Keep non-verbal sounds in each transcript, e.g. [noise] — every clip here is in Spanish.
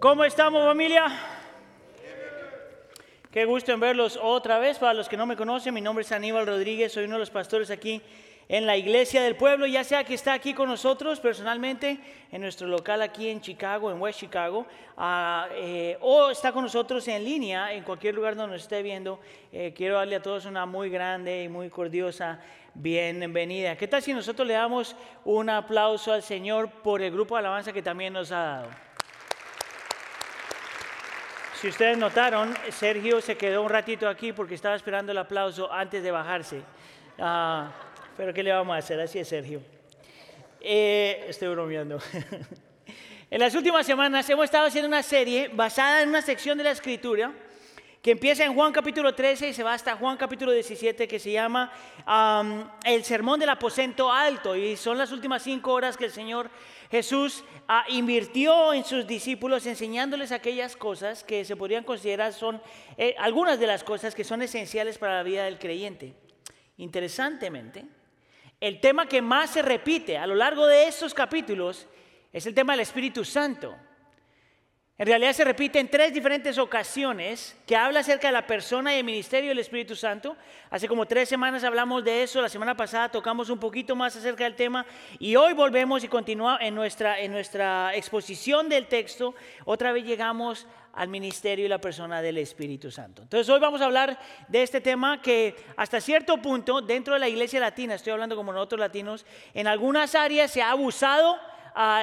¿Cómo estamos familia? Qué gusto en verlos otra vez. Para los que no me conocen, mi nombre es Aníbal Rodríguez, soy uno de los pastores aquí en la iglesia del pueblo, ya sea que está aquí con nosotros personalmente en nuestro local aquí en Chicago, en West Chicago, ah, eh, o está con nosotros en línea en cualquier lugar donde nos esté viendo. Eh, quiero darle a todos una muy grande y muy cordiosa bienvenida. ¿Qué tal si nosotros le damos un aplauso al Señor por el grupo de alabanza que también nos ha dado? Si ustedes notaron, Sergio se quedó un ratito aquí porque estaba esperando el aplauso antes de bajarse. Ah, pero ¿qué le vamos a hacer? Así es, Sergio. Eh, estoy bromeando. [laughs] en las últimas semanas hemos estado haciendo una serie basada en una sección de la Escritura que empieza en Juan capítulo 13 y se va hasta Juan capítulo 17, que se llama el Sermón del Aposento Alto. Y son las últimas cinco horas que el Señor Jesús ah, invirtió en sus discípulos enseñándoles aquellas cosas que se podrían considerar son eh, algunas de las cosas que son esenciales para la vida del creyente. Interesantemente, el tema que más se repite a lo largo de estos capítulos es el tema del Espíritu Santo. En realidad se repite en tres diferentes ocasiones que habla acerca de la persona y el ministerio del Espíritu Santo. Hace como tres semanas hablamos de eso, la semana pasada tocamos un poquito más acerca del tema y hoy volvemos y continuamos en nuestra, en nuestra exposición del texto. Otra vez llegamos al ministerio y la persona del Espíritu Santo. Entonces hoy vamos a hablar de este tema que hasta cierto punto dentro de la iglesia latina, estoy hablando como nosotros latinos, en algunas áreas se ha abusado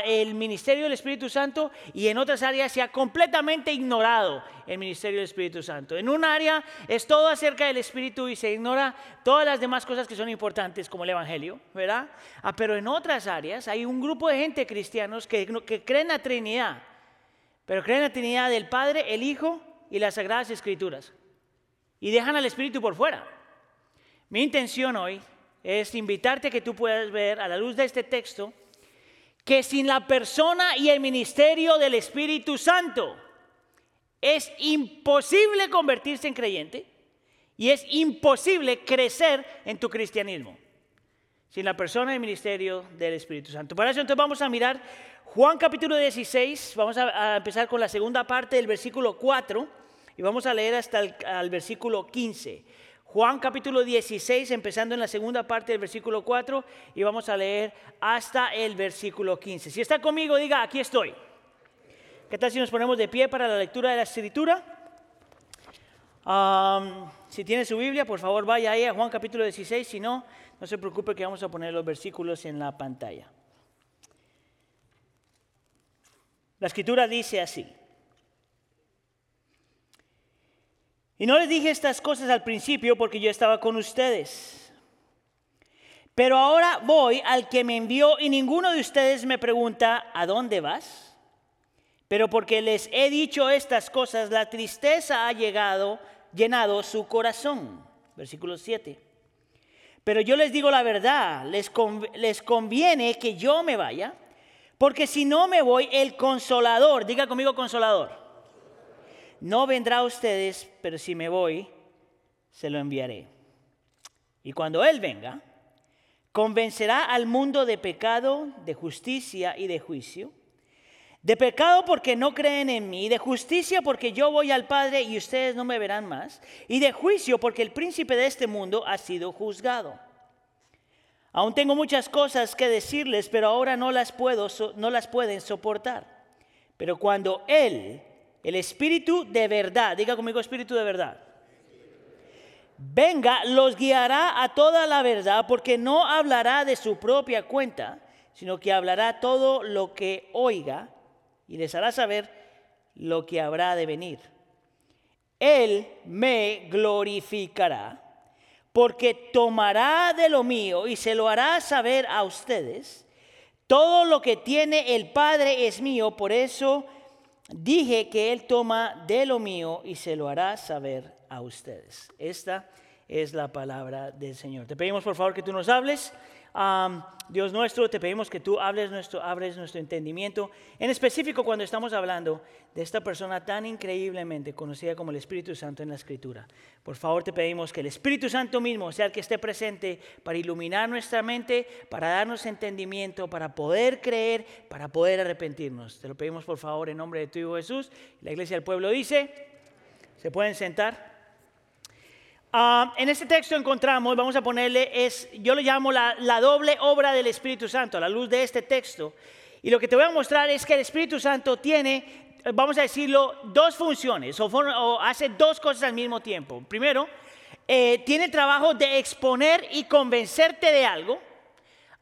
el ministerio del Espíritu Santo y en otras áreas se ha completamente ignorado el ministerio del Espíritu Santo. En un área es todo acerca del Espíritu y se ignora todas las demás cosas que son importantes como el Evangelio, ¿verdad? Ah, pero en otras áreas hay un grupo de gente cristianos que, que creen en la Trinidad pero creen en la Trinidad del Padre, el Hijo y las Sagradas Escrituras. Y dejan al Espíritu por fuera. Mi intención hoy es invitarte a que tú puedas ver a la luz de este texto que sin la persona y el ministerio del Espíritu Santo es imposible convertirse en creyente y es imposible crecer en tu cristianismo. Sin la persona y el ministerio del Espíritu Santo. Para eso entonces vamos a mirar Juan capítulo 16, vamos a, empezar con la segunda parte del versículo 4 y vamos a leer hasta el versículo 15. Juan capítulo 16, empezando en la segunda parte del versículo 4 y vamos a leer hasta el versículo 15. Si está conmigo, diga, aquí estoy. ¿Qué tal si nos ponemos de pie para la lectura de la escritura? si tiene su Biblia, por favor vaya ahí a Juan capítulo 16, si no, no se preocupe que vamos a poner los versículos en la pantalla. La escritura dice así. Y no les dije estas cosas al principio porque yo estaba con ustedes. Pero ahora voy al que me envió y ninguno de ustedes me pregunta, ¿a dónde vas? Pero porque les he dicho estas cosas, la tristeza ha llegado, llenado su corazón. Versículo 7. Pero yo les digo la verdad, les, les conviene que yo me vaya porque si no me voy, el consolador, diga conmigo consolador, no vendrá a ustedes, pero si me voy, se lo enviaré. Y cuando Él venga, convencerá al mundo de pecado, de justicia y de juicio. De pecado porque no creen en mí, de justicia porque yo voy al Padre y ustedes no me verán más, y de juicio porque el príncipe de este mundo ha sido juzgado. Aún tengo muchas cosas que decirles, pero ahora no las puedo, no las pueden soportar. Pero cuando Él, el Espíritu de verdad, diga conmigo Espíritu de verdad, venga, los guiará a toda la verdad, porque no hablará de su propia cuenta, sino que hablará todo lo que oiga y les hará saber lo que habrá de venir. Él me glorificará porque tomará de lo mío y se lo hará saber a ustedes. Todo lo que tiene el Padre es mío, por eso dije que Él toma de lo mío y se lo hará saber a ustedes. Esta es la palabra del Señor. Te pedimos por favor que tú nos hables Dios nuestro, te pedimos que tú hables nuestro, abres nuestro entendimiento, en específico cuando estamos hablando de esta persona tan increíblemente conocida como el Espíritu Santo en la Escritura. Por favor, te pedimos que el Espíritu Santo mismo sea el que esté presente para iluminar nuestra mente, para darnos entendimiento, para poder creer, para poder arrepentirnos. Te lo pedimos por favor en nombre de tu Hijo Jesús. La iglesia del pueblo dice, ¿se pueden sentar? Ah, en este texto encontramos, vamos a ponerle, es, yo lo llamo la, doble obra del Espíritu Santo, a la luz de este texto. Y lo que te voy a mostrar es que el Espíritu Santo tiene, vamos a decirlo, dos funciones, o, hace dos cosas al mismo tiempo. Primero, eh, tiene el trabajo de exponer y convencerte de algo.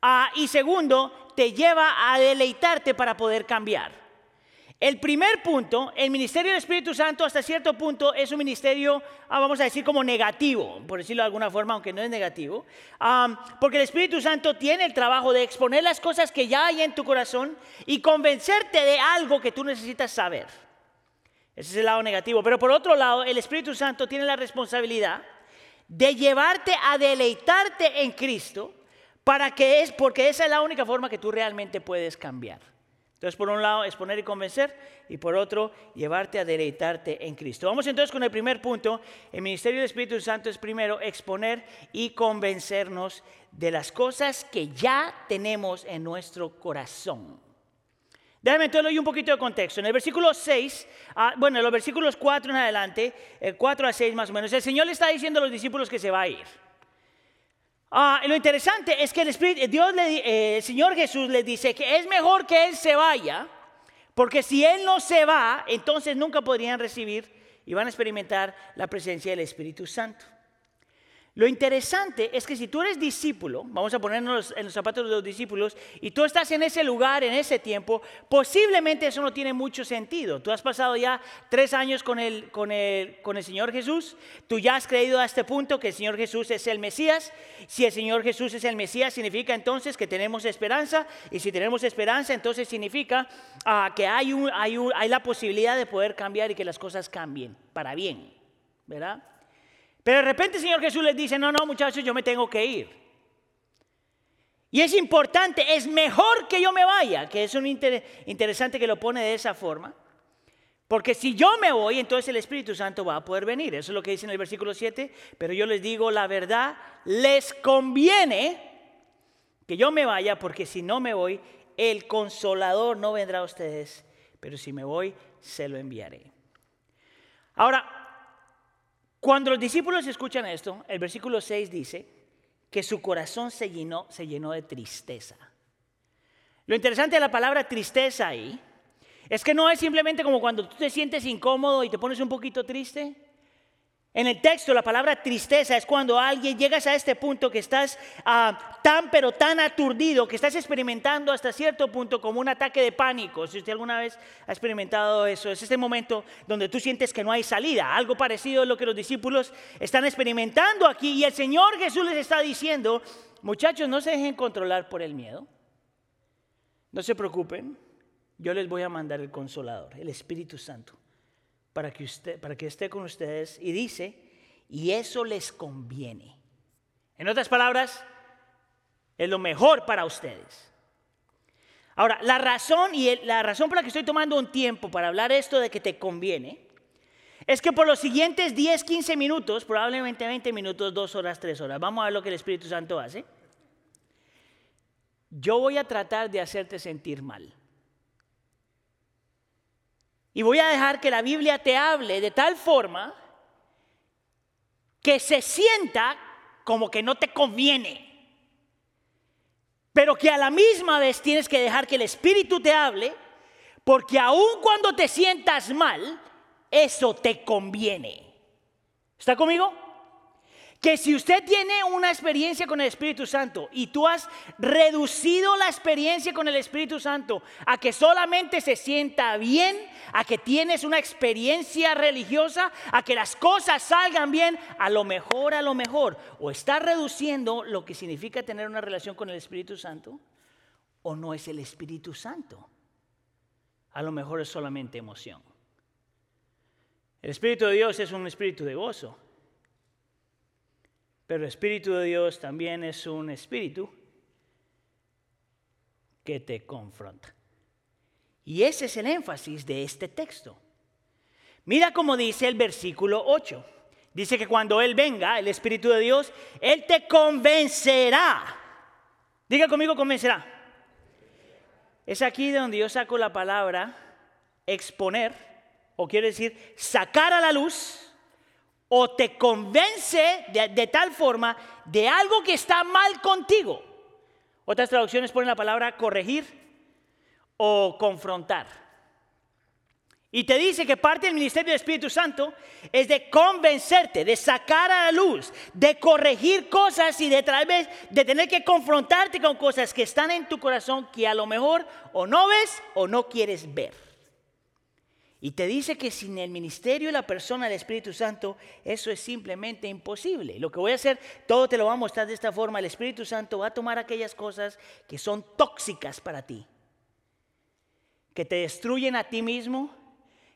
Ah, y segundo, te lleva a deleitarte para poder cambiar. El primer punto, el ministerio del Espíritu Santo hasta cierto punto es un ministerio, ah, vamos a decir, como negativo, por decirlo de alguna forma, aunque no es negativo, porque el Espíritu Santo tiene el trabajo de exponer las cosas que ya hay en tu corazón y convencerte de algo que tú necesitas saber. Ese es el lado negativo. Pero por otro lado, el Espíritu Santo tiene la responsabilidad de llevarte a deleitarte en Cristo, para que es, porque esa es la única forma que tú realmente puedes cambiar. Entonces, por un lado, exponer y convencer, y por otro, llevarte a deleitarte en Cristo. Vamos entonces con el primer punto. El ministerio del Espíritu Santo es primero exponer y convencernos de las cosas que ya tenemos en nuestro corazón. Déjame entonces doy un poquito de contexto. En el versículo 6, ah, bueno, en los versículos 4 en adelante, el 4 a 6 más o menos, el Señor le está diciendo a los discípulos que se va a ir. Ah, lo interesante es que el, Espíritu, Dios eh, el Señor Jesús les dice que es mejor que Él se vaya, porque si Él no se va, entonces nunca podrían recibir y van a experimentar la presencia del Espíritu Santo. Lo interesante es que si tú eres discípulo, vamos a ponernos en los zapatos de los discípulos, y tú estás en ese lugar, en ese tiempo, posiblemente eso no tiene mucho sentido. Tú has pasado ya tres años con el, con el, con el Señor Jesús, tú ya has creído a este punto que el Señor Jesús es el Mesías. Si el Señor Jesús es el Mesías, significa entonces que tenemos esperanza, y si tenemos esperanza, entonces significa ah, que hay, un, hay, un, hay la posibilidad de poder cambiar y que las cosas cambien para bien, ¿verdad? Pero de repente el Señor Jesús les dice, no, no muchachos, yo me tengo que ir. Y es importante, es mejor que yo me vaya, que es un interesante que lo pone de esa forma. Porque si yo me voy, entonces el Espíritu Santo va a poder venir. Eso es lo que dice en el versículo 7. Pero yo les digo la verdad, les conviene que yo me vaya, porque si no me voy, el consolador no vendrá a ustedes. Pero si me voy, se lo enviaré. Ahora, cuando los discípulos escuchan esto, el versículo 6 dice que su corazón se llenó, se llenó de tristeza. Lo interesante de la palabra tristeza ahí es que no es simplemente como cuando tú te sientes incómodo y te pones un poquito triste. En el texto la palabra tristeza es cuando alguien llegas a este punto que estás ah, tan pero tan aturdido, que estás experimentando hasta cierto punto como un ataque de pánico. Si usted alguna vez ha experimentado eso, es este momento donde tú sientes que no hay salida. Algo parecido a lo que los discípulos están experimentando aquí. Y el Señor Jesús les está diciendo, muchachos, no se dejen controlar por el miedo. No se preocupen, yo les voy a mandar el consolador, el Espíritu Santo para que, usted, para que esté con ustedes y dice, y eso les conviene. En otras palabras, es lo mejor para ustedes. Ahora, la razón y la razón por la que estoy tomando un tiempo para hablar esto de que te conviene es que por los siguientes 10, 15 minutos, probablemente 20 minutos, 2 horas, 3 horas, vamos a ver lo que el Espíritu Santo hace. Yo voy a tratar de hacerte sentir mal. Y voy a dejar que la Biblia te hable de tal forma que se sienta como que no te conviene. Pero que a la misma vez tienes que dejar que el Espíritu te hable, porque aun cuando te sientas mal, eso te conviene. ¿Está conmigo? que si usted tiene una experiencia con el Espíritu Santo y tú has reducido la experiencia con el Espíritu Santo a que solamente se sienta bien, a que tienes una experiencia religiosa, a que las cosas salgan bien, a lo mejor, a lo mejor, o está reduciendo lo que significa tener una relación con el Espíritu Santo, o no es el Espíritu Santo. A lo mejor es solamente emoción. El Espíritu de Dios es un espíritu de gozo pero el Espíritu de Dios también es un espíritu que te confronta. Y ese es el énfasis de este texto. Mira cómo dice el versículo 8. Dice que cuando Él venga, el Espíritu de Dios, Él te convencerá. Diga conmigo, convencerá. Es aquí donde yo saco la palabra exponer, o quiere decir sacar a la luz, o te convence de, de tal forma de algo que está mal contigo. Otras traducciones ponen la palabra corregir o confrontar. Y te dice que parte del ministerio del Espíritu Santo es de convencerte, de sacar a la luz, de corregir cosas y de tal vez de tener que confrontarte con cosas que están en tu corazón que a lo mejor o no ves o no quieres ver. Y te dice que sin el ministerio y la persona del Espíritu Santo, eso es simplemente imposible. Lo que voy a hacer, todo te lo voy a mostrar de esta forma. El Espíritu Santo va a tomar aquellas cosas que son tóxicas para ti, que te destruyen a ti mismo,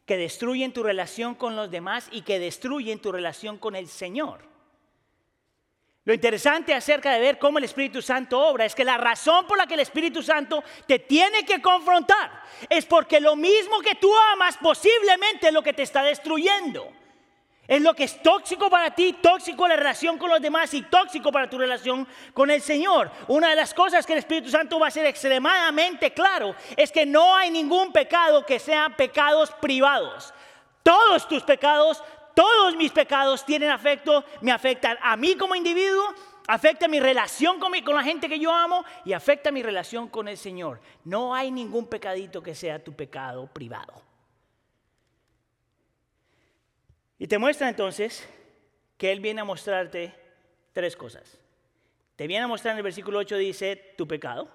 que destruyen tu relación con los demás y que destruyen tu relación con el Señor. Lo interesante acerca de ver cómo el Espíritu Santo obra es que la razón por la que el Espíritu Santo te tiene que confrontar es porque lo mismo que tú amas posiblemente es lo que te está destruyendo. Es lo que es tóxico para ti, tóxico la relación con los demás y tóxico para tu relación con el Señor. Una de las cosas que el Espíritu Santo va a ser extremadamente claro es que no hay ningún pecado que sean pecados privados. Todos tus pecados, todos mis pecados tienen afecto, me afectan a mí como individuo, afecta mi relación con, con la gente que yo amo y afecta mi relación con el Señor. No hay ningún pecadito que sea tu pecado privado. Y te muestra entonces que Él viene a mostrarte tres cosas. Te viene a mostrar en el versículo 8, dice, tu pecado,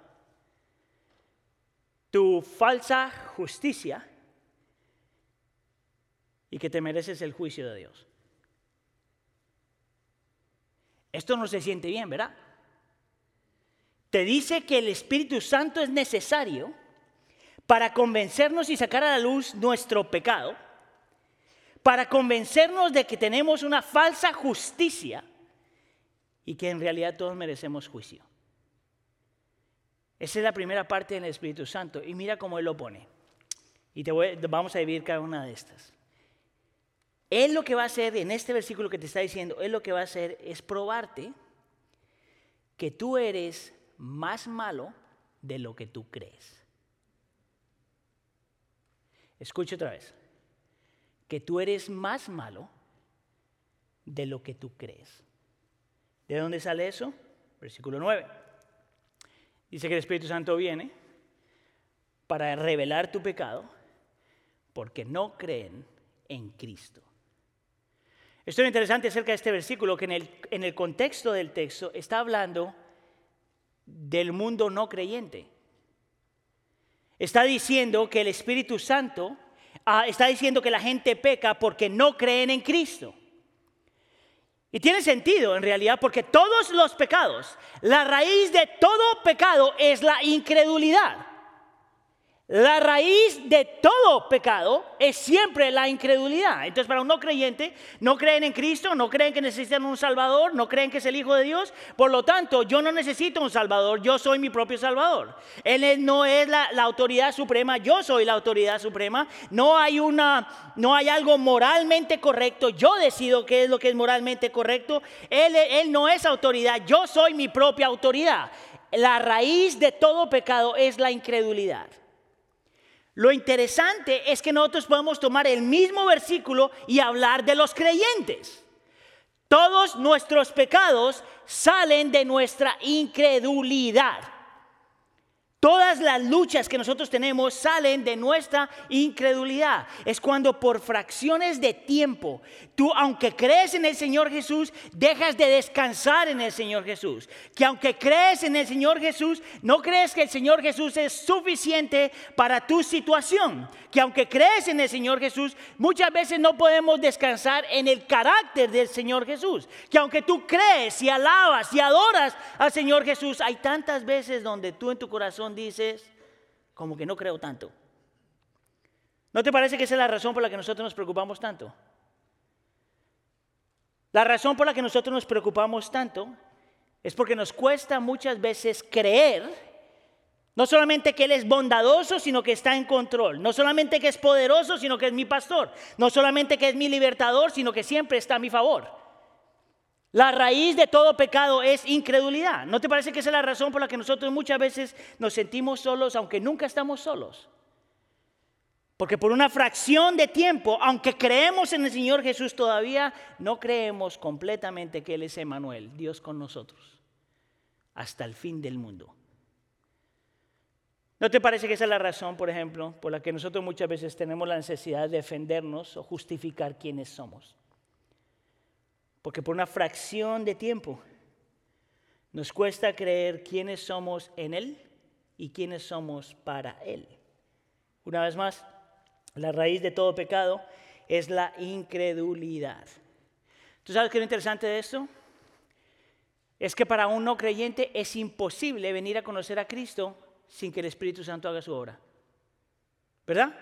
tu falsa justicia y que te mereces el juicio de Dios. Esto no se siente bien, ¿verdad? Te dice que el Espíritu Santo es necesario para convencernos y sacar a la luz nuestro pecado para convencernos de que tenemos una falsa justicia y que en realidad todos merecemos juicio. Esa es la primera parte del Espíritu Santo. Y mira cómo Él lo pone. Y te vamos a vivir cada una de estas. Él lo que va a hacer en este versículo que te está diciendo, Él lo que va a hacer es probarte que tú eres más malo de lo que tú crees. Escucha otra vez que tú eres más malo de lo que tú crees. ¿De dónde sale eso? Versículo 9. Dice que el Espíritu Santo viene para revelar tu pecado porque no creen en Cristo. Esto es interesante acerca de este versículo, que en el, en el contexto del texto está hablando del mundo no creyente. Está diciendo que el Espíritu Santo Ah, está diciendo que la gente peca porque no creen en Cristo. Y tiene sentido en realidad porque todos los pecados, la raíz de todo pecado es la incredulidad. La raíz de todo pecado es siempre la incredulidad. Entonces, para un no creyente, no creen en Cristo, no creen que necesitan un Salvador, no creen que es el Hijo de Dios. Por lo tanto, yo no necesito un Salvador, yo soy mi propio Salvador. Él no es la, autoridad suprema, yo soy la autoridad suprema. No hay, una, no hay algo moralmente correcto, yo decido qué es lo que es moralmente correcto. Él, él no es autoridad, yo soy mi propia autoridad. La raíz de todo pecado es la incredulidad. Lo interesante es que nosotros podemos tomar el mismo versículo y hablar de los creyentes. Todos nuestros pecados salen de nuestra incredulidad. Todas las luchas que nosotros tenemos salen de nuestra incredulidad. Es cuando por fracciones de tiempo, tú aunque crees en el Señor Jesús, dejas de descansar en el Señor Jesús. Que aunque crees en el Señor Jesús, no crees que el Señor Jesús es suficiente para tu situación. Que aunque crees en el Señor Jesús, muchas veces no podemos descansar en el carácter del Señor Jesús. Que aunque tú crees y alabas y adoras al Señor Jesús, hay tantas veces donde tú en tu corazón dices, como que no creo tanto. ¿No te parece que esa es la razón por la que nosotros nos preocupamos tanto? La razón por la que nosotros nos preocupamos tanto es porque nos cuesta muchas veces creer No solamente que Él es bondadoso, sino que está en control. No solamente que es poderoso, sino que es mi pastor. No solamente que es mi libertador, sino que siempre está a mi favor. La raíz de todo pecado es incredulidad. ¿No te parece que esa es la razón por la que nosotros muchas veces nos sentimos solos, aunque nunca estamos solos? Porque por una fracción de tiempo, aunque creemos en el Señor Jesús todavía, no creemos completamente que Él es Emanuel, Dios con nosotros, hasta el fin del mundo. ¿No te parece que esa es la razón, por ejemplo, por la que nosotros muchas veces tenemos la necesidad de defendernos o justificar quiénes somos? Porque por una fracción de tiempo nos cuesta creer quiénes somos en Él y quiénes somos para Él. Una vez más, la raíz de todo pecado es la incredulidad. ¿Tú sabes qué es lo interesante de esto? Es que para un no creyente es imposible venir a conocer a Cristo sin que el Espíritu Santo haga su obra. ¿Verdad?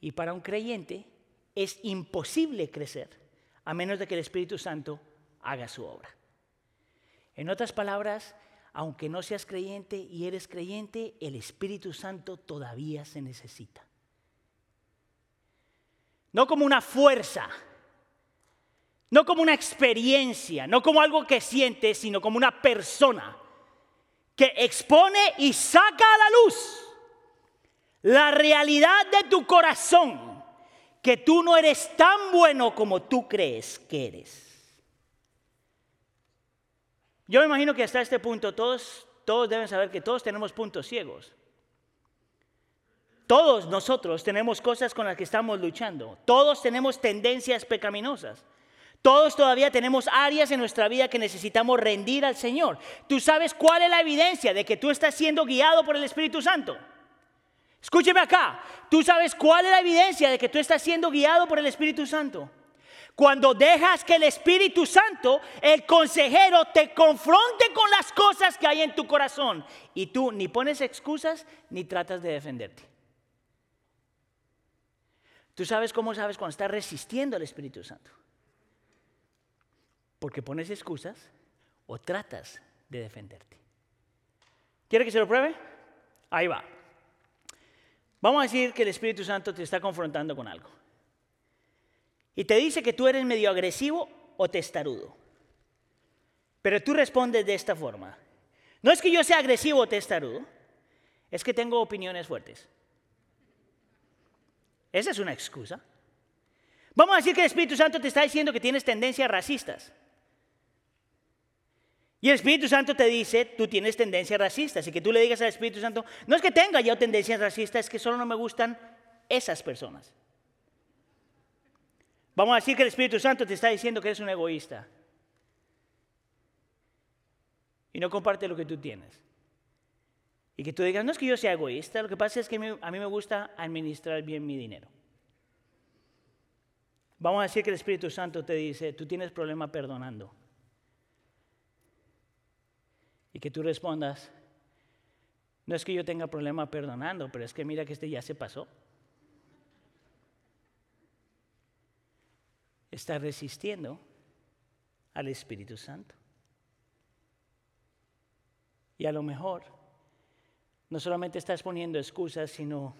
Y para un creyente es imposible crecer a menos de que el Espíritu Santo haga su obra. En otras palabras, aunque no seas creyente y eres creyente, el Espíritu Santo todavía se necesita. No como una fuerza, no como una experiencia, no como algo que sientes, sino como una persona que expone y saca a la luz la realidad de tu corazón, que tú no eres tan bueno como tú crees que eres. Yo me imagino que hasta este punto todos, todos deben saber que todos tenemos puntos ciegos. Todos nosotros tenemos cosas con las que estamos luchando. Todos tenemos tendencias pecaminosas. Todos todavía tenemos áreas en nuestra vida que necesitamos rendir al Señor. ¿Tú sabes cuál es la evidencia de que tú estás siendo guiado por el Espíritu Santo? Escúcheme acá. ¿Tú sabes cuál es la evidencia de que tú estás siendo guiado por el Espíritu Santo? Cuando dejas que el Espíritu Santo, el consejero, te confronte con las cosas que hay en tu corazón y tú ni pones excusas ni tratas de defenderte. ¿Tú sabes cómo sabes cuando estás resistiendo al Espíritu Santo? Porque pones excusas o tratas de defenderte. ¿Quiere que se lo pruebe? Ahí va. Vamos a decir que el Espíritu Santo te está confrontando con algo. Y te dice que tú eres medio agresivo o testarudo. Pero tú respondes de esta forma. No es que yo sea agresivo o testarudo, es que tengo opiniones fuertes. Esa es una excusa. Vamos a decir que el Espíritu Santo te está diciendo que tienes tendencias racistas. Y el Espíritu Santo te dice, tú tienes tendencias racistas. Y que tú le digas al Espíritu Santo, no es que tenga yo tendencias racistas, es que solo no me gustan esas personas. Vamos a decir que el Espíritu Santo te está diciendo que eres un egoísta. Y no comparte lo que tú tienes. Y que tú digas, no es que yo sea egoísta, lo que pasa es que a mí me gusta administrar bien mi dinero. Vamos a decir que el Espíritu Santo te dice, tú tienes problema perdonando. Y que tú respondas, no es que yo tenga problema perdonando, pero es que mira que este ya se pasó. Está resistiendo al Espíritu Santo. Y a lo mejor no solamente estás poniendo excusas, sino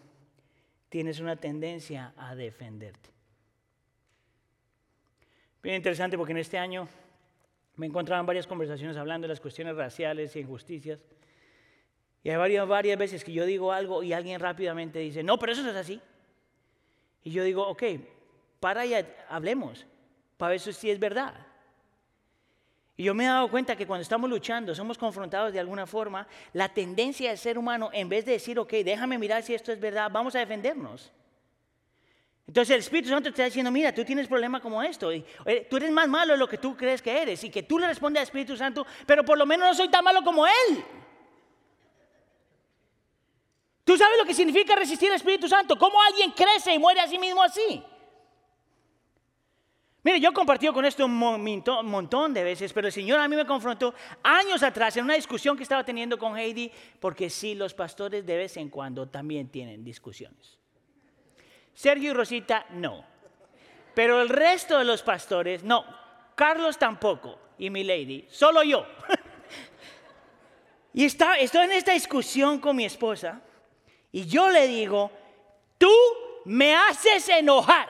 tienes una tendencia a defenderte. Bien interesante porque en este año me encontraban varias conversaciones hablando de las cuestiones raciales y injusticias. Y hay varias, varias veces que yo digo algo y alguien rápidamente dice, no, pero eso no es así. Y yo digo, ok, para y hablemos, para ver si es verdad. Y yo me he dado cuenta que cuando estamos luchando, somos confrontados de alguna forma, la tendencia del ser humano, en vez de decir, ok, déjame mirar si esto es verdad, vamos a defendernos. Entonces el Espíritu Santo te está diciendo, mira, tú tienes problema como esto, y, tú eres más malo de lo que tú crees que eres, y que tú le respondes al Espíritu Santo, pero por lo menos no soy tan malo como Él. ¿Tú sabes lo que significa resistir al Espíritu Santo? ¿Cómo alguien crece y muere a sí mismo así? Mire, yo he compartido con esto un montón de veces, pero el Señor a mí me confrontó años atrás en una discusión que estaba teniendo con Heidi, porque sí, los pastores de vez en cuando también tienen discusiones. Sergio y Rosita, no. Pero el resto de los pastores, no. Carlos tampoco. Y mi lady, solo yo. [laughs] Y está, estoy en esta discusión con mi esposa y yo le digo, tú me haces enojar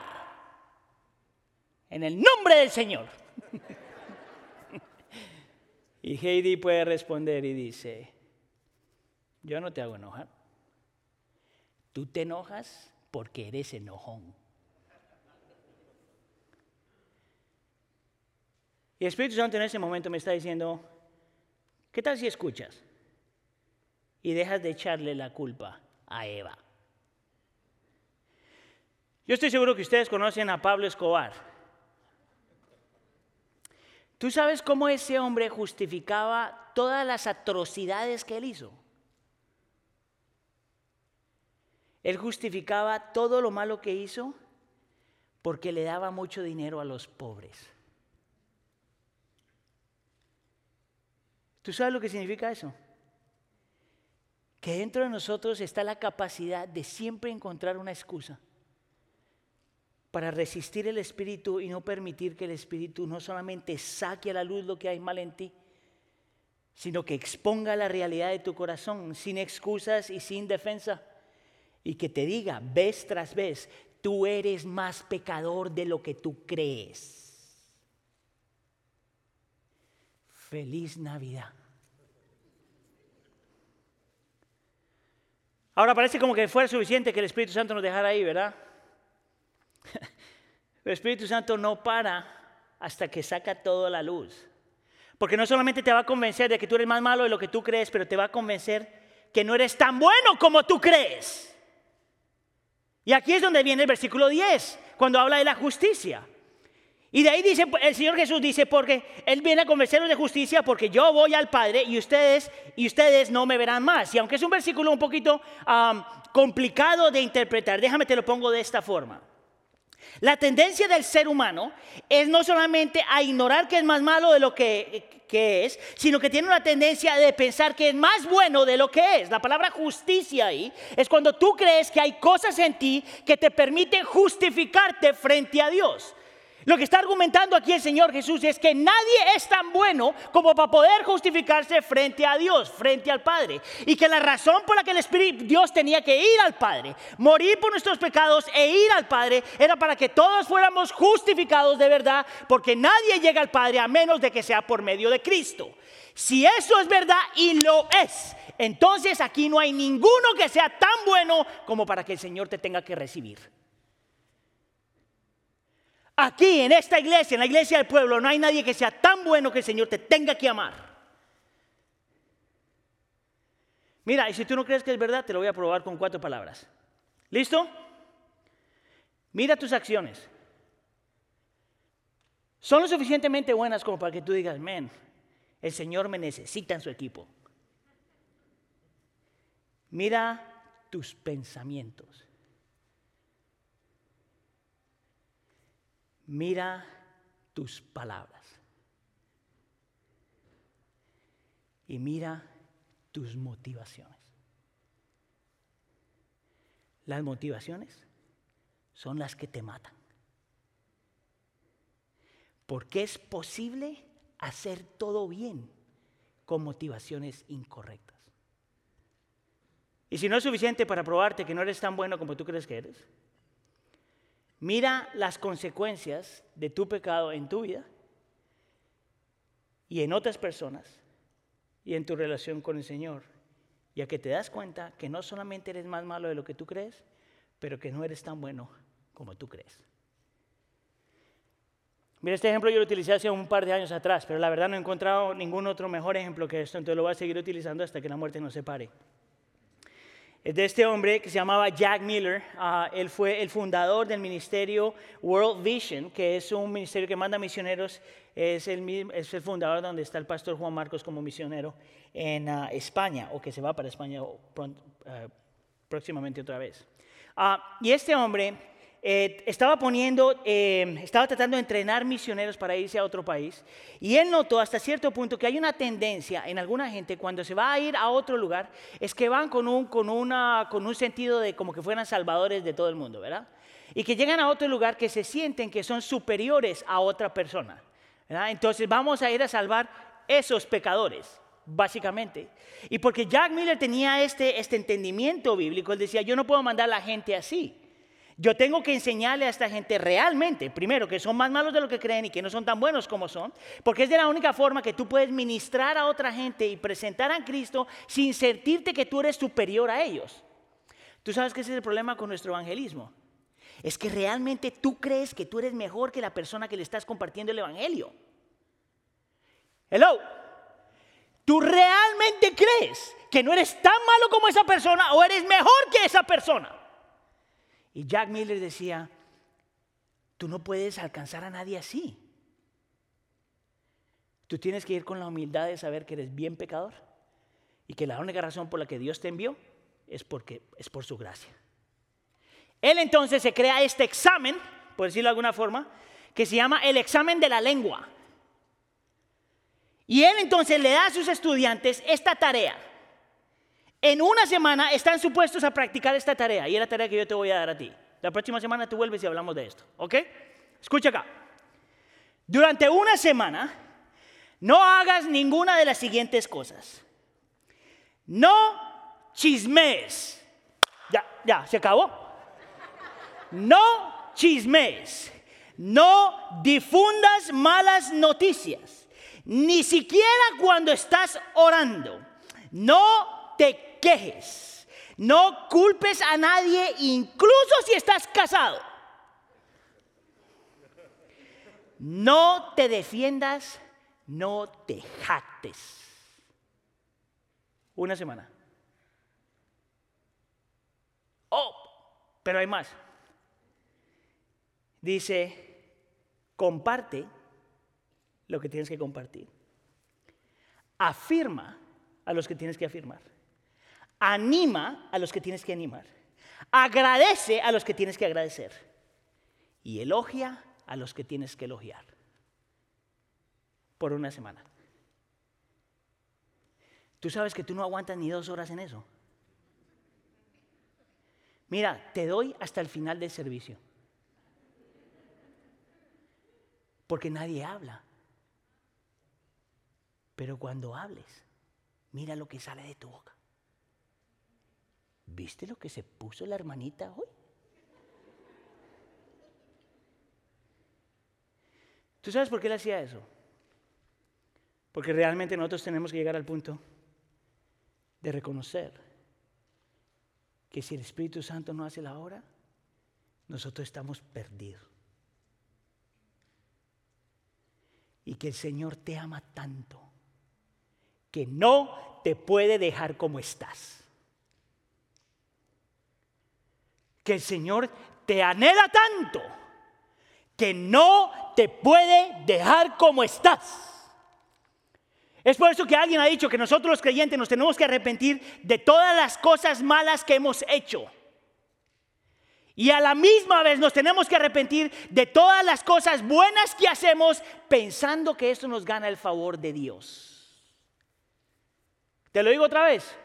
en el nombre del Señor. [laughs] y Heidi puede responder y dice, yo no te hago enojar. Tú te enojas porque eres enojón. Y el Espíritu Santo en ese momento me está diciendo, ¿qué tal si escuchas? Y dejas de echarle la culpa a Eva. Yo estoy seguro que ustedes conocen a Pablo Escobar. ¿Tú sabes cómo ese hombre justificaba todas las atrocidades que él hizo? Él justificaba todo lo malo que hizo porque le daba mucho dinero a los pobres. ¿Tú sabes lo que significa eso? Que dentro de nosotros está la capacidad de siempre encontrar una excusa para resistir el espíritu y no permitir que el espíritu no solamente saque a la luz lo que hay mal en ti, sino que exponga la realidad de tu corazón sin excusas y sin defensa y que te diga vez tras vez, tú eres más pecador de lo que tú crees. Feliz Navidad. Ahora parece como que fuera suficiente que el Espíritu Santo nos dejara ahí, ¿verdad? [laughs] El Espíritu Santo no para hasta que saca todo a la luz. Porque no solamente te va a convencer de que tú eres más malo de lo que tú crees, pero te va a convencer que no eres tan bueno como tú crees. Y aquí es donde viene el versículo 10, cuando habla de la justicia. Y de ahí dice, el Señor Jesús dice, porque Él viene a convencernos de justicia porque yo voy al Padre y ustedes, y ustedes no me verán más. Y aunque es un versículo un poquito complicado de interpretar, déjame te lo pongo de esta forma. La tendencia del ser humano es no solamente a ignorar que es más malo de lo que, que, es, sino que tiene una tendencia de pensar que es más bueno de lo que es. La palabra justicia ahí es cuando tú crees que hay cosas en ti que te permiten justificarte frente a Dios. Lo que está argumentando aquí el Señor Jesús es que nadie es tan bueno como para poder justificarse frente a Dios, frente al Padre. Y que la razón por la que el Espíritu Dios tenía que ir al Padre, morir por nuestros pecados e ir al Padre, era para que todos fuéramos justificados de verdad, porque nadie llega al Padre a menos de que sea por medio de Cristo. Si eso es verdad y lo es, entonces aquí no hay ninguno que sea tan bueno como para que el Señor te tenga que recibir. Aquí, en esta iglesia, en la iglesia del pueblo, no hay nadie que sea tan bueno que el Señor te tenga que amar. Mira, y si tú no crees que es verdad, te lo voy a probar con cuatro palabras. ¿Listo? Mira tus acciones. Son lo suficientemente buenas como para que tú digas, men, el Señor me necesita en su equipo. Mira tus pensamientos. Mira tus palabras y mira tus motivaciones. Las motivaciones son las que te matan. Porque es posible hacer todo bien con motivaciones incorrectas. Y si no es suficiente para probarte que no eres tan bueno como tú crees que eres, Mira las consecuencias de tu pecado en tu vida y en otras personas y en tu relación con el Señor. Ya que te das cuenta que no solamente eres más malo de lo que tú crees, pero que no eres tan bueno como tú crees. Mira, este ejemplo yo lo utilicé hace un par de años atrás, pero la verdad no he encontrado ningún otro mejor ejemplo que esto, entonces lo voy a seguir utilizando hasta que la muerte nos separe es de este hombre que se llamaba Jack Miller. Ah, él fue el fundador del ministerio World Vision, que es un ministerio que manda misioneros. Es el, es el fundador donde está el pastor Juan Marcos como misionero en ah, España, o que se va para España ah, próximamente otra vez. y este hombre eh, estaba poniendo, eh, estaba tratando de entrenar misioneros para irse a otro país y él notó hasta cierto punto que hay una tendencia en alguna gente cuando se va a ir a otro lugar es que van con un, con una, con un sentido de como que fueran salvadores de todo el mundo, ¿verdad? Y que llegan a otro lugar que se sienten que son superiores a otra persona, ¿verdad? Entonces vamos a ir a salvar esos pecadores básicamente. Y porque Jack Miller tenía este, este entendimiento bíblico, él decía, yo no puedo mandar a la gente así. Yo tengo que enseñarle a esta gente realmente, primero, que son más malos de lo que creen y que no son tan buenos como son, porque es de la única forma que tú puedes ministrar a otra gente y presentar a Cristo sin sentirte que tú eres superior a ellos. Tú sabes que ese es el problema con nuestro evangelismo. Es que realmente tú crees que tú eres mejor que la persona que le estás compartiendo el evangelio. Hello. ¿Tú realmente crees que no eres tan malo como esa persona o eres mejor que esa persona? Y Jack Miller decía, tú no puedes alcanzar a nadie así. Tú tienes que ir con la humildad de saber que eres bien pecador y que la única razón por la que Dios te envió es porque es por su gracia. Él entonces se crea este examen, por decirlo de alguna forma, que se llama el examen de la lengua. Y él entonces le da a sus estudiantes esta tarea. En una semana están supuestos a practicar esta tarea y es la tarea que yo te voy a dar a ti. La próxima semana tú vuelves y hablamos de esto, ¿ok? Escucha acá. Durante una semana no hagas ninguna de las siguientes cosas. No chismes. Ya, ya, se acabó. No chismes. No difundas malas noticias. Ni siquiera cuando estás orando. No te quejes. No culpes a nadie, incluso si estás casado. No te defiendas, no te jactes. Una semana. Oh, pero hay más. Dice, comparte lo que tienes que compartir. Afirma a los que tienes que afirmar. Anima a los que tienes que animar. Agradece a los que tienes que agradecer. Y elogia a los que tienes que elogiar. Por una semana. Tú sabes que tú no aguantas ni dos horas en eso. Mira, te doy hasta el final del servicio. Porque nadie habla. Pero cuando hables, mira lo que sale de tu boca. ¿Viste lo que se puso la hermanita hoy? ¿Tú sabes por qué él hacía eso? Porque realmente nosotros tenemos que llegar al punto de reconocer que si el Espíritu Santo no hace la obra, nosotros estamos perdidos. Y que el Señor te ama tanto que no te puede dejar como estás. Que el Señor te anhela tanto que no te puede dejar como estás. Es por eso que alguien ha dicho que nosotros los creyentes nos tenemos que arrepentir de todas las cosas malas que hemos hecho. Y a la misma vez nos tenemos que arrepentir de todas las cosas buenas que hacemos pensando que eso nos gana el favor de Dios. Te lo digo otra vez.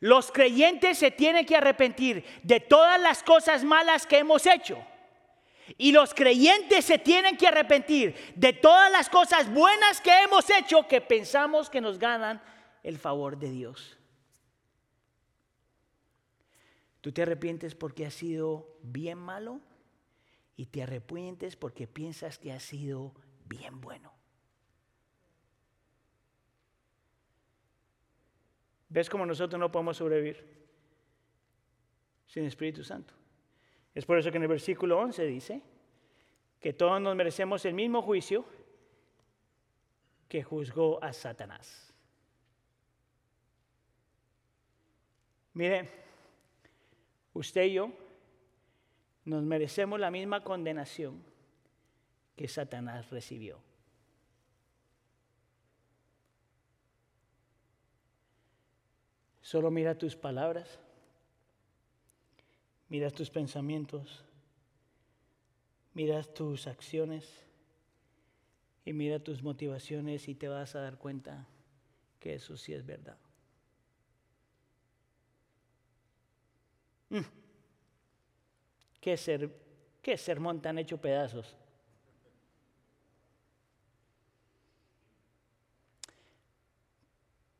Los creyentes se tienen que arrepentir de todas las cosas malas que hemos hecho y los creyentes se tienen que arrepentir de todas las cosas buenas que hemos hecho que pensamos que nos ganan el favor de Dios. Tú te arrepientes porque has sido bien malo y te arrepientes porque piensas que has sido bien bueno. ¿Ves cómo nosotros no podemos sobrevivir sin Espíritu Santo? Es por eso que en el versículo 11 dice que todos nos merecemos el mismo juicio que juzgó a Satanás. Mire, usted y yo nos merecemos la misma condenación que Satanás recibió. Solo mira tus palabras Miras tus pensamientos, miras tus acciones y mira tus motivaciones y te vas a dar cuenta que eso sí es verdad. Mm. ¿Qué, ser, ¿Qué sermón tan hecho pedazos?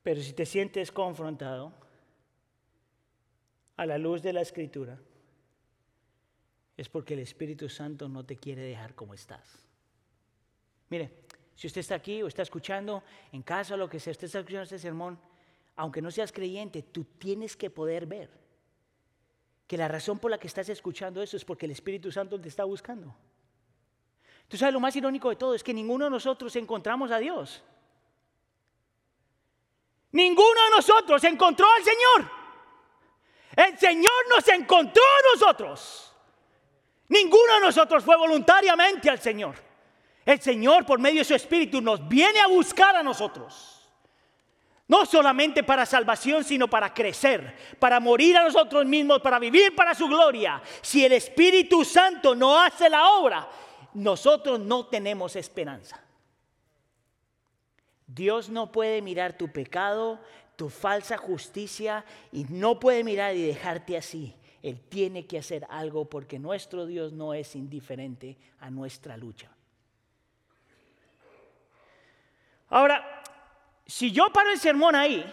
Pero si te sientes confrontado a la luz de la escritura, es porque el Espíritu Santo no te quiere dejar como estás. Mire, si usted está aquí o está escuchando en casa lo que sea, usted está escuchando este sermón, aunque no seas creyente, tú tienes que poder ver que la razón por la que estás escuchando eso es porque el Espíritu Santo te está buscando. Tú sabes lo más irónico de todo es que ninguno de nosotros encontramos a Dios. Ninguno de nosotros encontró al Señor. El Señor nos encontró a nosotros. Ninguno de nosotros fue voluntariamente al Señor. El Señor, por medio de su Espíritu, nos viene a buscar a nosotros. No solamente para salvación, sino para crecer, para morir a nosotros mismos, para vivir para su gloria. Si el Espíritu Santo no hace la obra, nosotros no tenemos esperanza. Dios no puede mirar tu pecado, tu falsa justicia y no puede mirar y dejarte así. Él tiene que hacer algo porque nuestro Dios no es indiferente a nuestra lucha. Ahora, si yo paro el sermón ahí,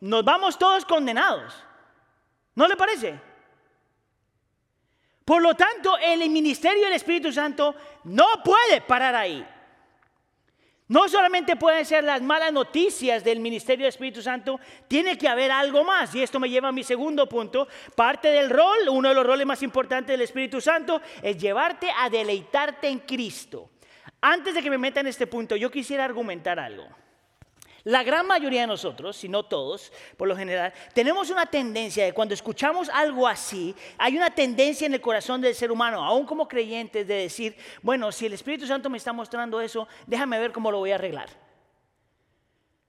nos vamos todos condenados. ¿No le parece? Por lo tanto, el ministerio del Espíritu Santo no puede parar ahí. No solamente pueden ser las malas noticias del ministerio del Espíritu Santo, tiene que haber algo más. Y esto me lleva a mi segundo punto. Parte del rol, uno de los roles más importantes del Espíritu Santo, es llevarte a deleitarte en Cristo. Antes de que me meta en este punto, yo quisiera argumentar algo. La gran mayoría de nosotros, si no todos, por lo general, tenemos una tendencia de cuando escuchamos algo así, hay una tendencia en el corazón del ser humano, aún como creyentes, de decir, bueno, si el Espíritu Santo me está mostrando eso, déjame ver cómo lo voy a arreglar.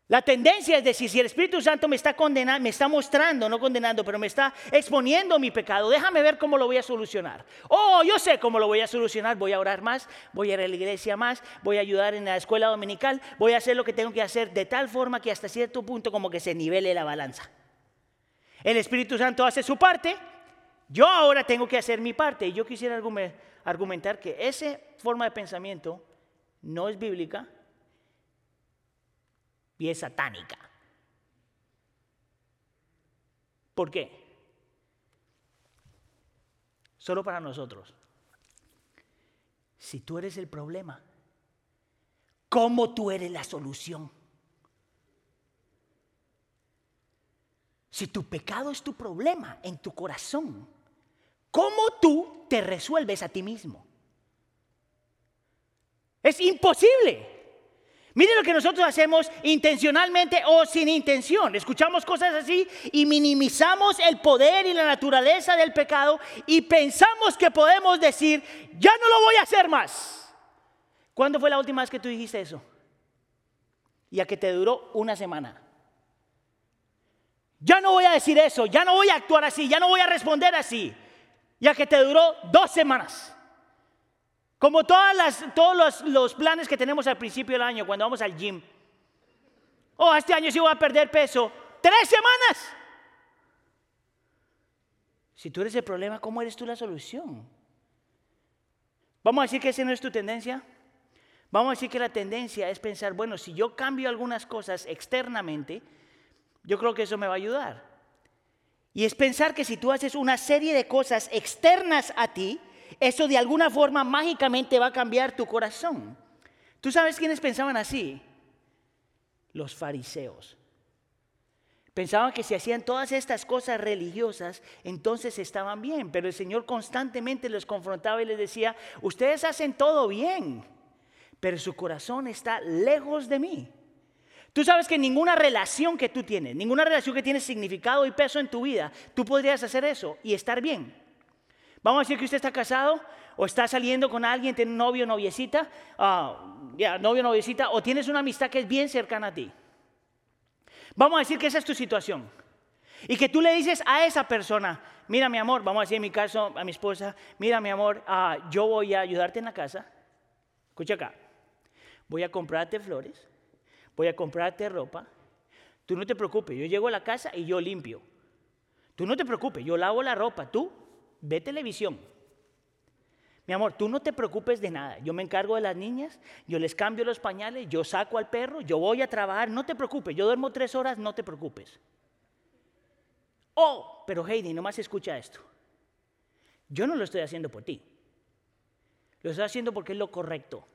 La tendencia es decir, si el Espíritu Santo me está condenando, me está mostrando, no condenando, pero me está exponiendo mi pecado, déjame ver cómo lo voy a solucionar. Oh, yo sé cómo lo voy a solucionar, voy a orar más, voy a ir a la iglesia más, voy a ayudar en la escuela dominical, voy a hacer lo que tengo que hacer de tal forma que hasta cierto punto como que se nivele la balanza. El Espíritu Santo hace su parte, yo ahora tengo que hacer mi parte. Y yo quisiera argumentar que esa forma de pensamiento no es bíblica, y es satánica. ¿Por qué? Solo para nosotros. Si tú eres el problema, ¿cómo tú eres la solución? Si tu pecado es tu problema en tu corazón, ¿cómo tú te resuelves a ti mismo? Es imposible. Mire lo que nosotros hacemos intencionalmente o sin intención. Escuchamos cosas así y minimizamos el poder y la naturaleza del pecado y pensamos que podemos decir, ya no lo voy a hacer más. ¿Cuándo fue la última vez que tú dijiste eso? Y a que te duró una semana. Ya no voy a decir eso, ya no voy a actuar así, ya no voy a responder así. Y a que te duró dos semanas. Como todas todos los, planes que tenemos al principio del año cuando vamos al gym. Oh, este año sí voy a perder peso. Tres semanas. Si tú eres el problema, ¿cómo eres tú la solución? Vamos a decir que esa no es tu tendencia. Vamos a decir que la tendencia es pensar, bueno, si yo cambio algunas cosas externamente, yo creo que eso me va a ayudar. Y es pensar que si tú haces una serie de cosas externas a ti, eso de alguna forma mágicamente va a cambiar tu corazón. ¿Tú sabes quiénes pensaban así? Los fariseos. Pensaban que si hacían todas estas cosas religiosas, entonces estaban bien, pero el Señor constantemente los confrontaba y les decía, ustedes hacen todo bien, pero su corazón está lejos de mí. Tú sabes que ninguna relación que tú tienes, ninguna relación que tiene significado y peso en tu vida, tú podrías hacer eso y estar bien. Vamos a decir que usted está casado o está saliendo con alguien, tiene un novio noviecita, uh, ya, novio o noviecita, o tienes una amistad que es bien cercana a ti. Vamos a decir que esa es tu situación. Y que tú le dices a esa persona, mira mi amor, vamos a decir en mi caso a mi esposa, mira mi amor, uh, yo voy a ayudarte en la casa. Escucha acá, voy a comprarte flores, voy a comprarte ropa. Tú no te preocupes, yo llego a la casa y yo limpio. Tú no te preocupes, yo lavo la ropa, tú ve televisión. Mi amor, tú no te preocupes de nada. Yo me encargo de las niñas, yo les cambio los pañales, yo saco al perro, yo voy a trabajar, no te preocupes. Yo duermo tres horas, no te preocupes. Oh, pero Heidi, nomás escucha esto. Yo no lo estoy haciendo por ti. Lo estoy haciendo porque es lo correcto.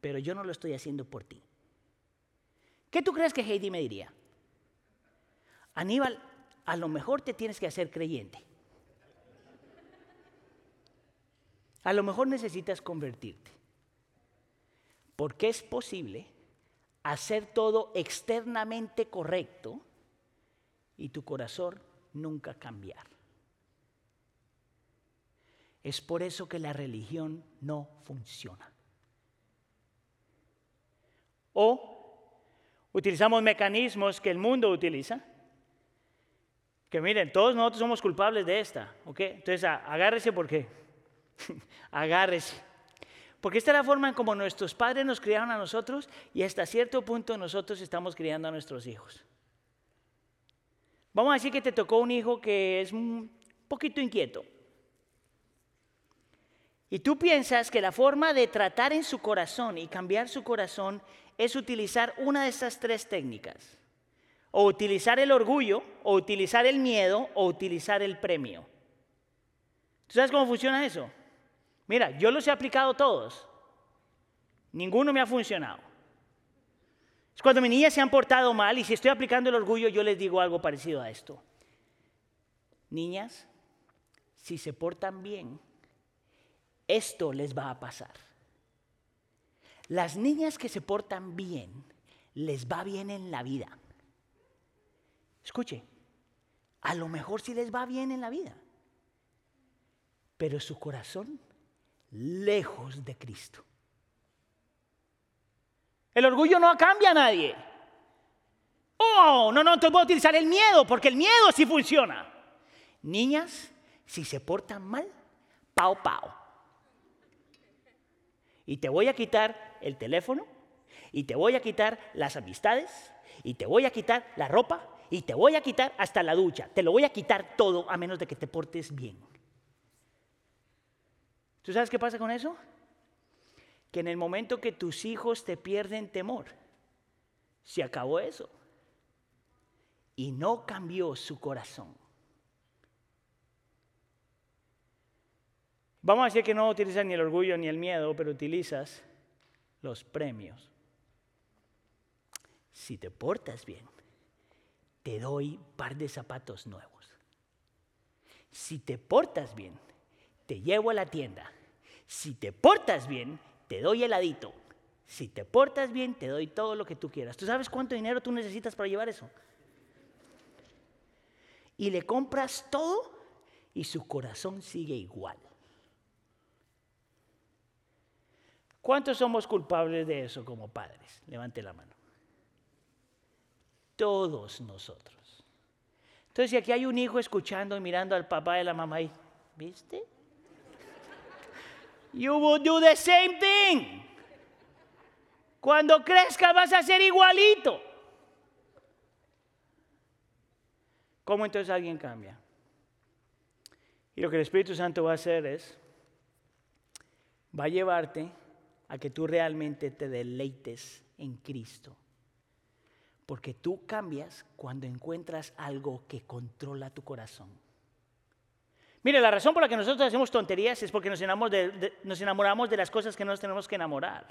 Pero yo no lo estoy haciendo por ti. ¿Qué tú crees que Heidi me diría? Aníbal, a lo mejor te tienes que hacer creyente. A lo mejor necesitas convertirte. Porque es posible hacer todo externamente correcto y tu corazón nunca cambiar. Es por eso que la religión no funciona. O utilizamos mecanismos que el mundo utiliza. Que miren, todos nosotros somos culpables de esta, ¿ok? Entonces agárrese porque, [laughs] agárrese. Porque esta es la forma en como nuestros padres nos criaron a nosotros y hasta cierto punto nosotros estamos criando a nuestros hijos. Vamos a decir que te tocó un hijo que es un poquito inquieto. Y tú piensas que la forma de tratar en su corazón y cambiar su corazón es utilizar una de estas tres técnicas. O utilizar el orgullo, o utilizar el miedo, o utilizar el premio. ¿Tú sabes cómo funciona eso? Mira, yo los he aplicado todos. Ninguno me ha funcionado. Es cuando mis niñas se han portado mal y si estoy aplicando el orgullo, yo les digo algo parecido a esto. Niñas, si se portan bien, esto les va a pasar. Las niñas que se portan bien, les va bien en la vida. Escuche, a lo mejor sí les va bien en la vida, pero su corazón lejos de Cristo. El orgullo no cambia a nadie. Oh, no, no, te puedo utilizar el miedo, porque el miedo sí funciona. Niñas, si se portan mal, pao, pao y te voy a quitar el teléfono, y te voy a quitar las amistades, y te voy a quitar la ropa, y te voy a quitar hasta la ducha. Te lo voy a quitar todo a menos de que te portes bien. ¿Tú sabes qué pasa con eso? Que en el momento que tus hijos te pierden temor, se acabó eso. Y no cambió su corazón. Vamos a decir que no utilizas ni el orgullo ni el miedo, pero utilizas los premios. Si te portas bien, te doy par de zapatos nuevos. Si te portas bien, te llevo a la tienda. Si te portas bien, te doy heladito. Si te portas bien, te doy todo lo que tú quieras. ¿Tú sabes cuánto dinero tú necesitas para llevar eso? Y le compras todo y su corazón sigue igual. ¿Cuántos somos culpables de eso como padres? Levante la mano. Todos nosotros. Entonces, si aquí hay un hijo escuchando y mirando al papá y la mamá ahí, ¿viste? You will do the same thing. Cuando crezca vas a ser igualito. ¿Cómo entonces alguien cambia? Y lo que el Espíritu Santo va a hacer es, va a llevarte a que tú realmente te deleites en Cristo. Porque tú cambias cuando encuentras algo que controla tu corazón. Mire, la razón por la que nosotros hacemos tonterías es porque nos enamoramos de, las cosas que no nos tenemos que enamorar.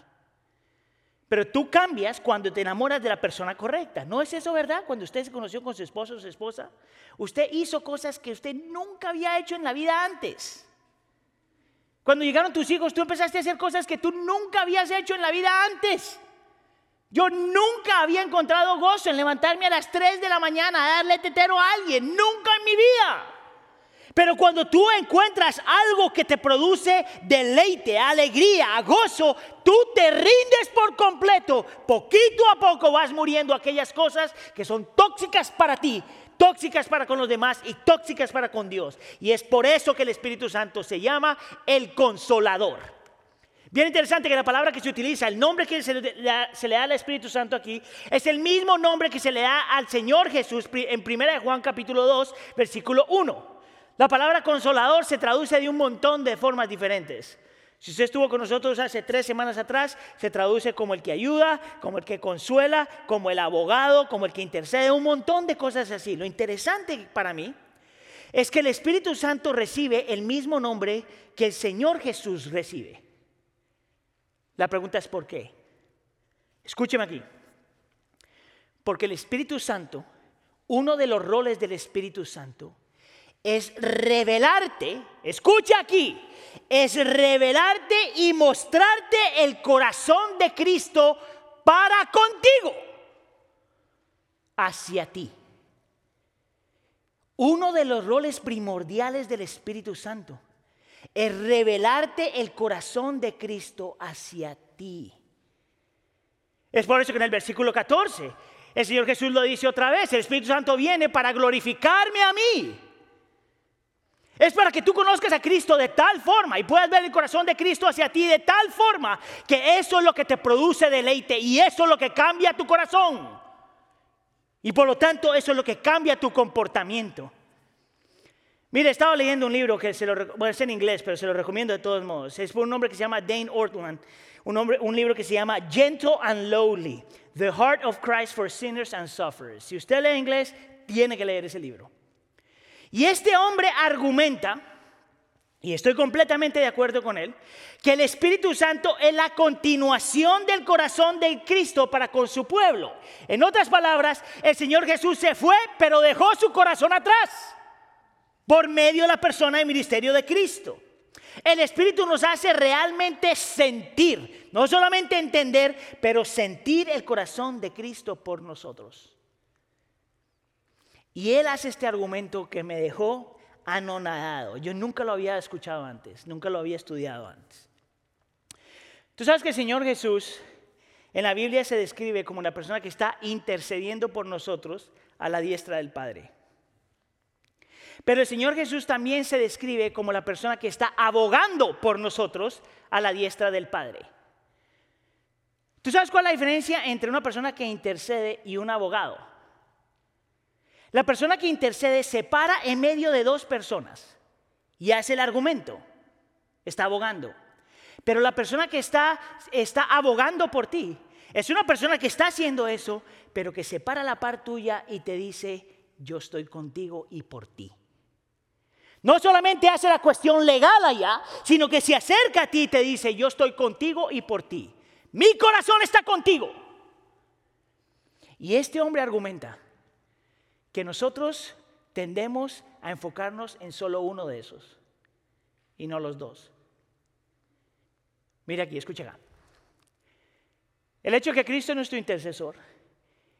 Pero tú cambias cuando te enamoras de la persona correcta. ¿No es eso verdad? Cuando usted se conoció con su esposo o su esposa, usted hizo cosas que usted nunca había hecho en la vida antes. Cuando llegaron tus hijos, tú empezaste a hacer cosas que tú nunca habías hecho en la vida antes. Yo nunca había encontrado gozo en levantarme a las 3 de la mañana a darle tetero a alguien. Nunca en mi vida. Pero cuando tú encuentras algo que te produce deleite, alegría, gozo, tú te rindes por completo. Poquito a poco vas muriendo aquellas cosas que son tóxicas para ti tóxicas para con los demás y tóxicas para con Dios. Y es por eso que el Espíritu Santo se llama el consolador. Bien interesante que la palabra que se utiliza, el nombre que se le, da, al Espíritu Santo aquí, es el mismo nombre que se le da al Señor Jesús en 1 Juan capítulo 2, versículo 1. La palabra consolador se traduce de un montón de formas diferentes. Si usted estuvo con nosotros hace tres semanas atrás, se traduce como el que ayuda, como el que consuela, como el abogado, como el que intercede, un montón de cosas así. Lo interesante para mí es que el Espíritu Santo recibe el mismo nombre que el Señor Jesús recibe. La pregunta es ¿por qué? Escúcheme aquí. Porque el Espíritu Santo, uno de los roles del Espíritu Santo, es revelarte, escucha aquí, es revelarte y mostrarte el corazón de Cristo para contigo, hacia ti. Uno de los roles primordiales del Espíritu Santo es revelarte el corazón de Cristo hacia ti. Es por eso que en el versículo 14 el Señor Jesús lo dice otra vez, el Espíritu Santo viene para glorificarme a mí. Es para que tú conozcas a Cristo de tal forma y puedas ver el corazón de Cristo hacia ti de tal forma que eso es lo que te produce deleite y eso es lo que cambia tu corazón. Y por lo tanto eso es lo que cambia tu comportamiento. Mire, estaba leyendo un libro que se lo, bueno, es en inglés, pero se lo recomiendo de todos modos. Es por un hombre que se llama Dane Ortland, un, un libro que se llama Gentle and Lowly, The Heart of Christ for Sinners and Sufferers. Si usted lee inglés, tiene que leer ese libro. Y este hombre argumenta, y estoy completamente de acuerdo con él, que el Espíritu Santo es la continuación del corazón de Cristo para con su pueblo. En otras palabras, el Señor Jesús se fue, pero dejó su corazón atrás por medio de la persona y ministerio de Cristo. El Espíritu nos hace realmente sentir, no solamente entender, pero sentir el corazón de Cristo por nosotros. Y él hace este argumento que me dejó anonadado. Yo nunca lo había escuchado antes, nunca lo había estudiado antes. Tú sabes que el Señor Jesús en la Biblia se describe como una persona que está intercediendo por nosotros a la diestra del Padre. Pero el Señor Jesús también se describe como la persona que está abogando por nosotros a la diestra del Padre. ¿Tú sabes cuál es la diferencia entre una persona que intercede y un abogado? La persona que intercede se para en medio de dos personas y hace el argumento. Está abogando. Pero la persona que está, está abogando por ti es una persona que está haciendo eso, pero que se para la par tuya y te dice, yo estoy contigo y por ti. No solamente hace la cuestión legal allá, sino que se acerca a ti y te dice, yo estoy contigo y por ti. Mi corazón está contigo. Y este hombre argumenta, que nosotros tendemos a enfocarnos en solo uno de esos y no los dos. Mira aquí, escucha acá. El hecho de que Cristo es nuestro intercesor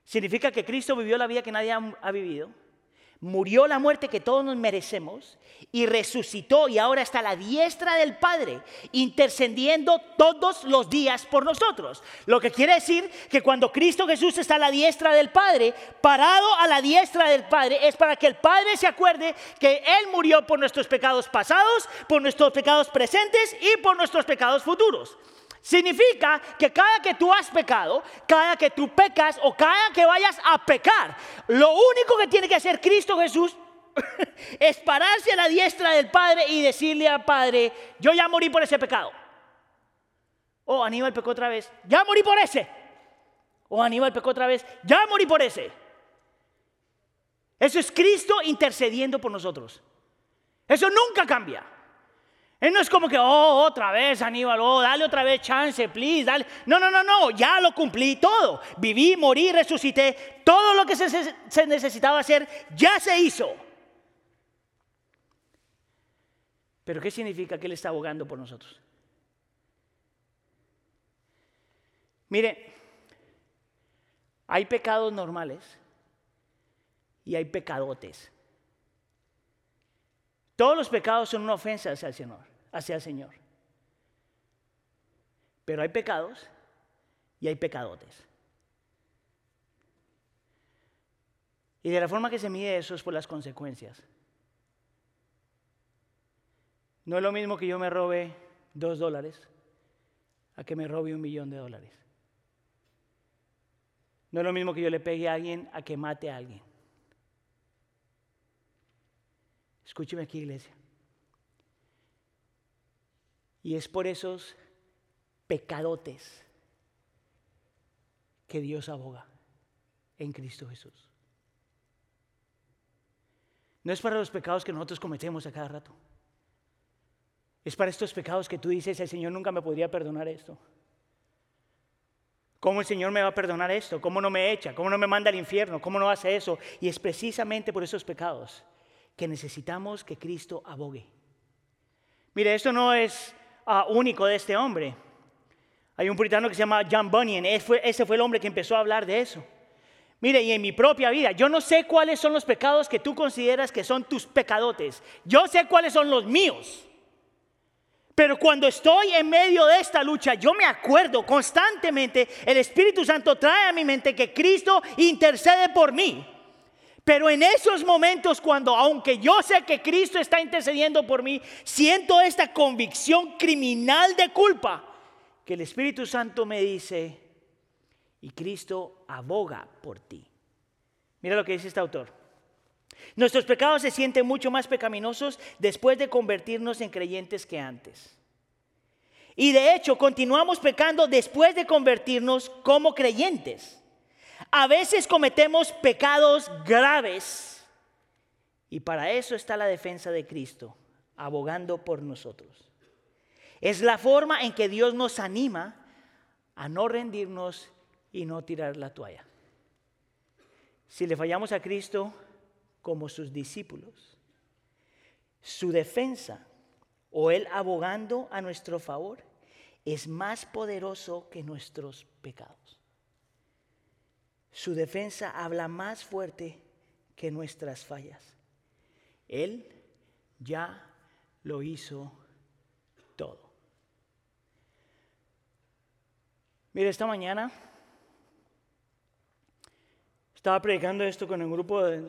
significa que Cristo vivió la vida que nadie ha vivido murió la muerte que todos nos merecemos y resucitó y ahora está a la diestra del Padre, intercediendo todos los días por nosotros. Lo que quiere decir que cuando Cristo Jesús está a la diestra del Padre, parado a la diestra del Padre, es para que el Padre se acuerde que Él murió por nuestros pecados pasados, por nuestros pecados presentes y por nuestros pecados futuros. Significa que cada que tú has pecado, cada que tú pecas o cada que vayas a pecar, lo único que tiene que hacer Cristo Jesús [laughs] es pararse a la diestra del Padre y decirle al Padre, yo ya morí por ese pecado. O Aníbal pecó otra vez, ya morí por ese. O Aníbal pecó otra vez, ya morí por ese. Eso es Cristo intercediendo por nosotros. Eso nunca cambia. Él no es como que, oh, otra vez, Aníbal, oh, dale otra vez chance, please, dale. No, no, no, no, ya lo cumplí todo. Viví, morí, resucité. Todo lo que se, se necesitaba hacer ya se hizo. Pero ¿qué significa que Él está abogando por nosotros? Mire, hay pecados normales y hay pecadotes. Todos los pecados son una ofensa hacia el Señor, hacia el Señor. Pero hay pecados y hay pecadotes. Y de la forma que se mide eso es por las consecuencias. No es lo mismo que yo me robe dos dólares a que me robe un millón de dólares. No es lo mismo que yo le pegue a alguien a que mate a alguien. Escúcheme aquí, iglesia. Y es por esos pecadotes que Dios aboga en Cristo Jesús. No es para los pecados que nosotros cometemos a cada rato. Es para estos pecados que tú dices, el Señor nunca me podría perdonar esto. ¿Cómo el Señor me va a perdonar esto? ¿Cómo no me echa? ¿Cómo no me manda al infierno? ¿Cómo no hace eso? Y es precisamente por esos pecados que necesitamos que Cristo abogue. Mire, esto no es ah, único de este hombre. Hay un puritano que se llama John Bunyan. ese fue el hombre que empezó a hablar de eso. Mire, y en mi propia vida, yo no sé cuáles son los pecados que tú consideras que son tus pecadotes. Yo sé cuáles son los míos. Pero cuando estoy en medio de esta lucha, yo me acuerdo constantemente, el Espíritu Santo trae a mi mente que Cristo intercede por mí. Pero en esos momentos cuando, aunque yo sé que Cristo está intercediendo por mí, siento esta convicción criminal de culpa, que el Espíritu Santo me dice, y Cristo aboga por ti. Mira lo que dice este autor. Nuestros pecados se sienten mucho más pecaminosos después de convertirnos en creyentes que antes. Y de hecho, continuamos pecando después de convertirnos como creyentes. A veces cometemos pecados graves. Y para eso está la defensa de Cristo, abogando por nosotros. Es la forma en que Dios nos anima a no rendirnos y no tirar la toalla. Si le fallamos a Cristo como sus discípulos, su defensa o Él abogando a nuestro favor es más poderoso que nuestros pecados. Su defensa habla más fuerte que nuestras fallas. Él ya lo hizo todo. Mire, esta mañana estaba predicando esto con el grupo de,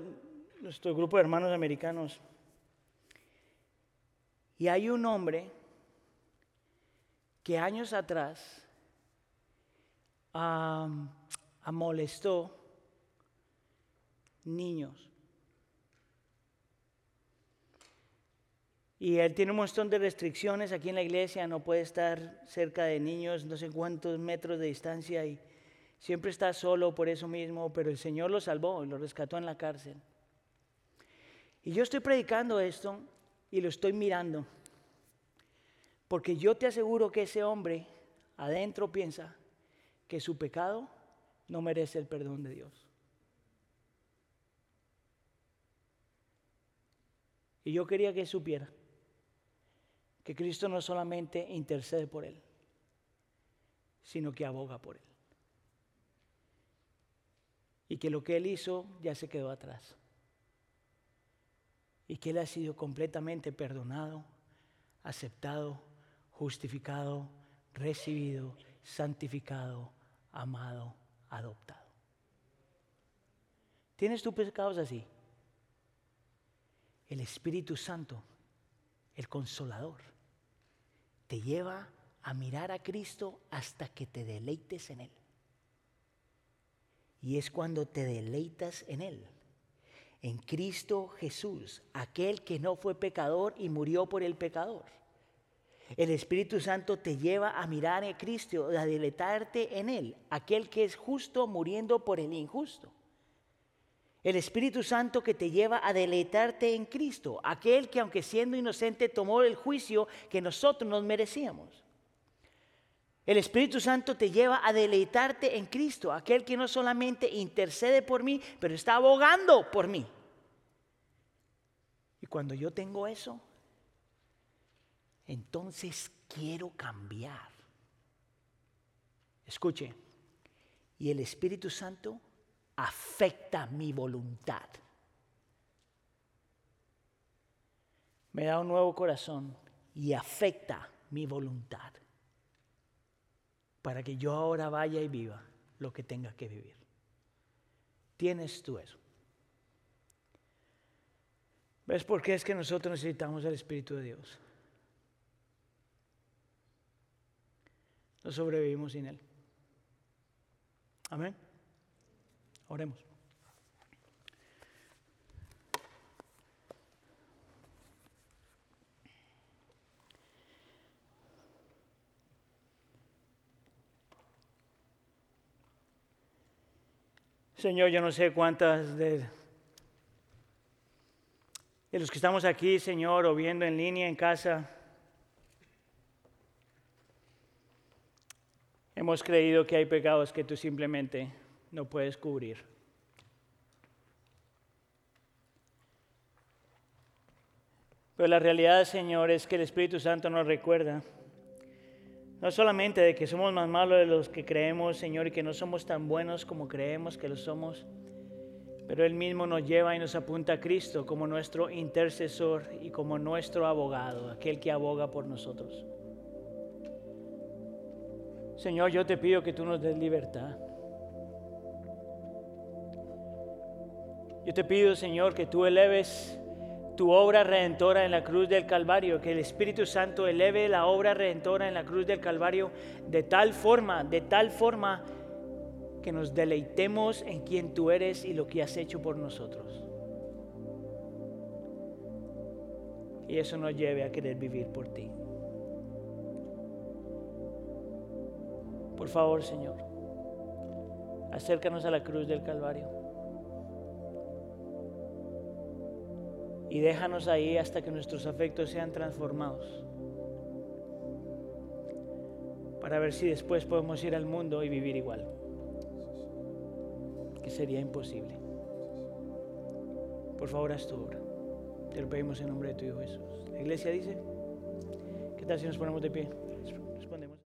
nuestro grupo de hermanos americanos. Y hay un hombre que años atrás molestó niños. Y él tiene un montón de restricciones aquí en la iglesia, no puede estar cerca de niños, no sé cuántos metros de distancia. Y Siempre está solo por eso mismo, pero el Señor lo salvó y lo rescató en la cárcel. Y yo estoy predicando esto y lo estoy mirando, porque yo te aseguro que ese hombre adentro piensa que su pecado no merece el perdón de Dios. Y yo quería que supiera que Cristo no solamente intercede por él, sino que aboga por él y que lo que Él hizo ya se quedó atrás. Y que Él ha sido completamente perdonado, aceptado, justificado, recibido, santificado, amado, adoptado. ¿Tienes tus pecados así? El Espíritu Santo, el consolador, te lleva a mirar a Cristo hasta que te deleites en Él. Y es cuando te deleitas en Él, en Cristo Jesús, aquel que no fue pecador y murió por el pecador. El Espíritu Santo te lleva a mirar a Cristo, a deleitarte en Él, aquel que es justo muriendo por el injusto. El Espíritu Santo que te lleva a deleitarte en Cristo, aquel que aunque siendo inocente tomó el juicio que nosotros nos merecíamos. El Espíritu Santo te lleva a deleitarte en Cristo, aquel que no solamente intercede por mí, pero está abogando por mí. Y cuando yo tengo eso, entonces quiero cambiar. Escuche, y el Espíritu Santo afecta mi voluntad. Me da un nuevo corazón y afecta mi voluntad para que yo ahora vaya y viva lo que tenga que vivir. Tienes tú eso. ¿Ves por qué es que nosotros necesitamos el Espíritu de Dios? sobrevivimos sin Él. Amén. Oremos. Señor, yo no sé cuántas de los que estamos aquí, Señor, o viendo en línea en casa, hemos creído que hay pecados que tú simplemente no puedes cubrir. Pero la realidad, Señor, es que el Espíritu Santo nos recuerda no solamente de que somos más malos de los que creemos, Señor, y que no somos tan buenos como creemos que lo somos, pero Él mismo nos lleva y nos apunta a Cristo como nuestro intercesor y como nuestro abogado, aquel que aboga por nosotros. Señor, yo te pido que tú nos des libertad. Yo te pido, Señor, que tú eleves tu obra redentora en la cruz del Calvario, que el Espíritu Santo eleve la obra redentora en la cruz del Calvario de tal forma, de tal forma que nos deleitemos en quien tú eres y lo que has hecho por nosotros. Y eso nos lleve a querer vivir por ti. Por favor, Señor, acércanos a la cruz del Calvario. y déjanos ahí hasta que nuestros afectos sean transformados. Para ver si después podemos ir al mundo y vivir igual. Que sería imposible. Por favor, haz tu obra. Te lo pedimos en nombre de tu Hijo Jesús. La iglesia dice, ¿qué tal si nos ponemos de pie?